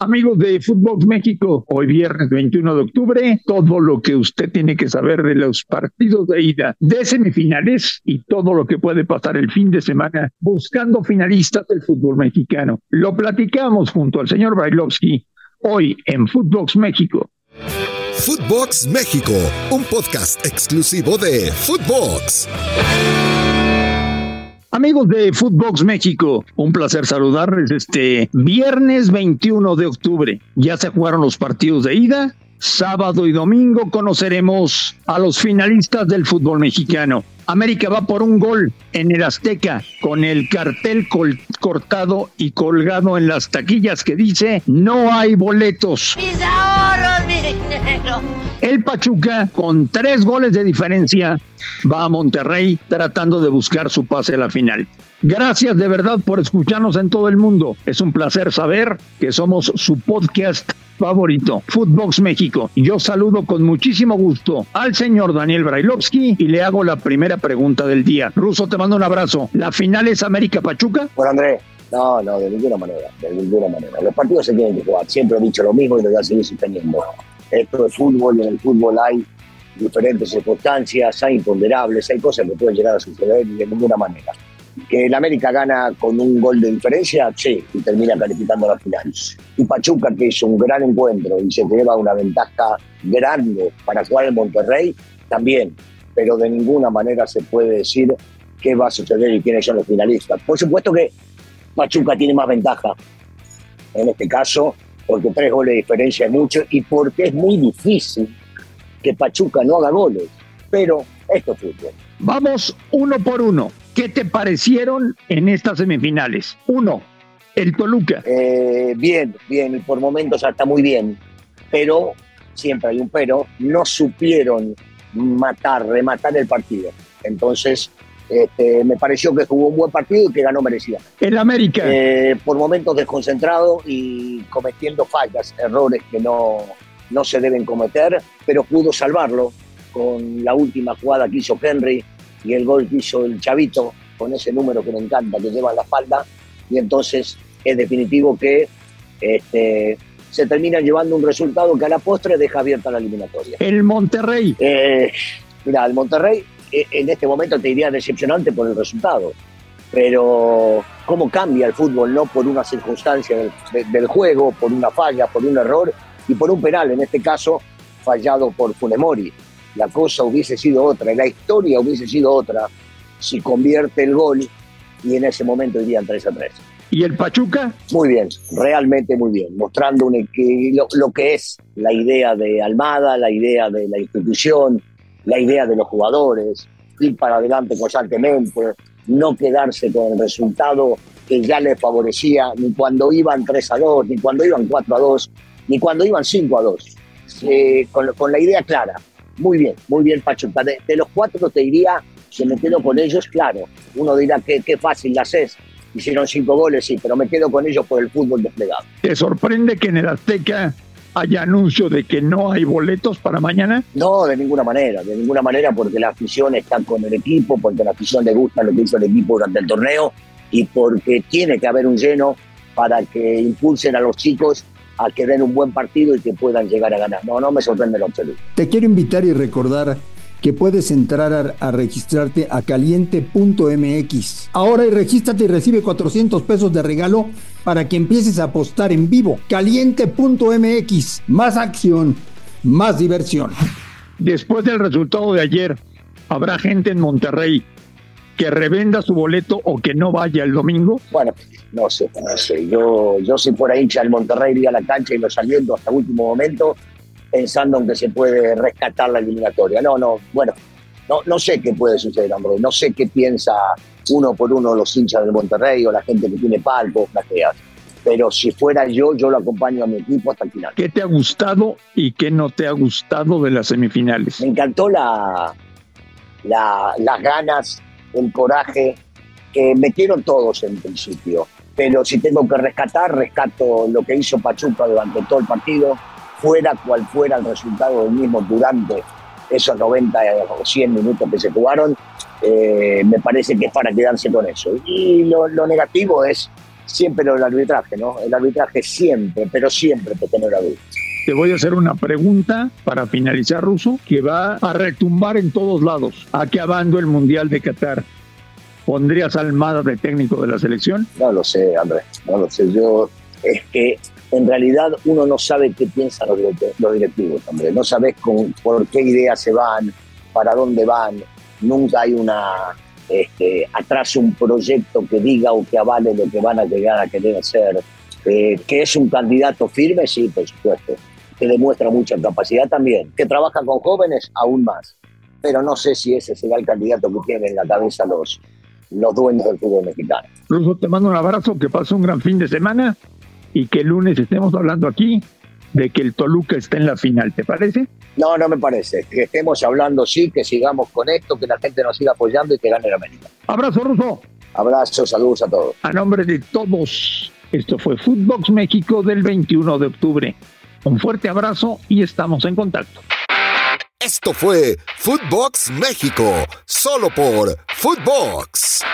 Amigos de Fútbol México, hoy viernes 21 de octubre, todo lo que usted tiene que saber de los partidos de ida, de semifinales y todo lo que puede pasar el fin de semana buscando finalistas del fútbol mexicano. Lo platicamos junto al señor Brailovsky hoy en Footbox México. Footbox México, un podcast exclusivo de Footbox. Amigos de Footbox México, un placer saludarles este viernes 21 de octubre. Ya se jugaron los partidos de ida. Sábado y domingo conoceremos a los finalistas del fútbol mexicano. América va por un gol en el Azteca con el cartel cortado y colgado en las taquillas que dice no hay boletos. El Pachuca con tres goles de diferencia va a Monterrey tratando de buscar su pase a la final. Gracias de verdad por escucharnos en todo el mundo. Es un placer saber que somos su podcast favorito, Footbox México. Yo saludo con muchísimo gusto al señor Daniel Brailovsky y le hago la primera pregunta del día. Ruso, te mando un abrazo. ¿La final es América Pachuca? Bueno, Andrés, no, no, de ninguna manera, de ninguna manera. Los partidos se tienen que jugar. Siempre he dicho lo mismo y lo voy a seguir sosteniendo. Esto es fútbol y en el fútbol hay diferentes circunstancias, hay imponderables, hay cosas que pueden llegar a suceder de ninguna manera. Que el América gana con un gol de diferencia, sí, y termina calificando la final. Y Pachuca, que hizo un gran encuentro y se lleva una ventaja grande para jugar en Monterrey, también. Pero de ninguna manera se puede decir qué va a suceder y quiénes son los finalistas. Por supuesto que Pachuca tiene más ventaja en este caso, porque tres goles de diferencia es mucho y porque es muy difícil que Pachuca no haga goles. Pero esto es fútbol. Vamos uno por uno. ¿Qué te parecieron en estas semifinales? Uno, el Toluca. Eh, bien, bien, por momentos está muy bien, pero siempre hay un pero, no supieron matar, rematar el partido. Entonces, este, me pareció que jugó un buen partido y que ganó merecida. El América. Eh, por momentos desconcentrado y cometiendo fallas, errores que no, no se deben cometer, pero pudo salvarlo con la última jugada que hizo Henry y el gol que hizo el Chavito, con ese número que me encanta, que lleva en la espalda, y entonces es definitivo que este, se termina llevando un resultado que a la postre deja abierta la eliminatoria. El Monterrey. Eh, mira, el Monterrey en este momento te diría decepcionante por el resultado, pero cómo cambia el fútbol, no por una circunstancia del, del juego, por una falla, por un error y por un penal, en este caso fallado por Funemori la cosa hubiese sido otra, la historia hubiese sido otra si convierte el gol y en ese momento irían 3 a 3. ¿Y el Pachuca? Muy bien, realmente muy bien, mostrando un, lo, lo que es la idea de Almada, la idea de la institución, la idea de los jugadores, ir para adelante constantemente, no quedarse con el resultado que ya les favorecía ni cuando iban 3 a 2, ni cuando iban 4 a 2, ni cuando iban 5 a 2. Eh, con, la idea clara, muy bien, muy bien Pachuca. De, de, los cuatro te diría, si me quedo con ellos, claro. Uno dirá que qué fácil las es. Hicieron cinco goles, sí, pero me quedo con ellos por el fútbol desplegado. ¿Te sorprende que en el Azteca haya anuncio de que no hay boletos para mañana? No, de ninguna manera, de ninguna manera, porque la afición está con el equipo, porque la afición le gusta lo que hizo el equipo durante el torneo y porque tiene que haber un lleno para que impulsen a los chicos a que den un buen partido y que puedan llegar a ganar. No, no me sorprende lo absoluto. Te quiero invitar y recordar que puedes entrar a, a registrarte a caliente.mx. Ahora y regístrate y recibe 400 pesos de regalo para que empieces a apostar en vivo. Caliente.mx. Más acción, más diversión. Después del resultado de ayer, habrá gente en Monterrey que revenda su boleto o que no vaya el domingo? Bueno, no sé, no sé. Yo, yo si fuera hincha del Monterrey iría a la cancha y lo saliendo hasta último momento pensando en que se puede rescatar la eliminatoria. No, no, bueno, no, no sé qué puede suceder, hombre. No sé qué piensa uno por uno los hinchas del Monterrey o la gente que tiene palcos, plateas. Pero si fuera yo, yo lo acompaño a mi equipo hasta el final. ¿Qué te ha gustado y qué no te ha gustado de las semifinales? Me encantó la, la, las ganas, el coraje que metieron todos en principio. Pero si tengo que rescatar, rescato lo que hizo Pachuca durante todo el partido, fuera cual fuera el resultado del mismo durante esos 90 o 100 minutos que se jugaron, eh, me parece que es para quedarse con eso. Y lo, lo negativo es siempre lo del arbitraje, ¿no? El arbitraje siempre, pero siempre te genera dudas. Te voy a hacer una pregunta para finalizar, Ruso, que va a retumbar en todos lados. Acabando el Mundial de Qatar, ¿pondrías a Almada de técnico de la selección? No lo sé, Andrés, no lo sé. Yo, es que en realidad uno no sabe qué piensan los, directivos, hombre. No sabes con, por qué ideas se van, para dónde van. Nunca hay una este, atrás un proyecto que diga o que avale lo que van a llegar a querer hacer. Eh, que es un candidato firme, sí, por supuesto que demuestra mucha capacidad también, que trabaja con jóvenes aún más. Pero no sé si ese será el candidato que tienen en la cabeza los, los dueños del fútbol mexicano. Ruso, te mando un abrazo, que pase un gran fin de semana y que el lunes estemos hablando aquí de que el Toluca está en la final, ¿te parece? No, no me parece. Que estemos hablando, sí, que sigamos con esto, que la gente nos siga apoyando y que gane la América. Abrazo, Ruso. Abrazo, saludos a todos. A nombre de todos, esto fue Footbox México del 21 de octubre. Un fuerte abrazo y estamos en contacto. Esto fue Footbox México, solo por Footbox.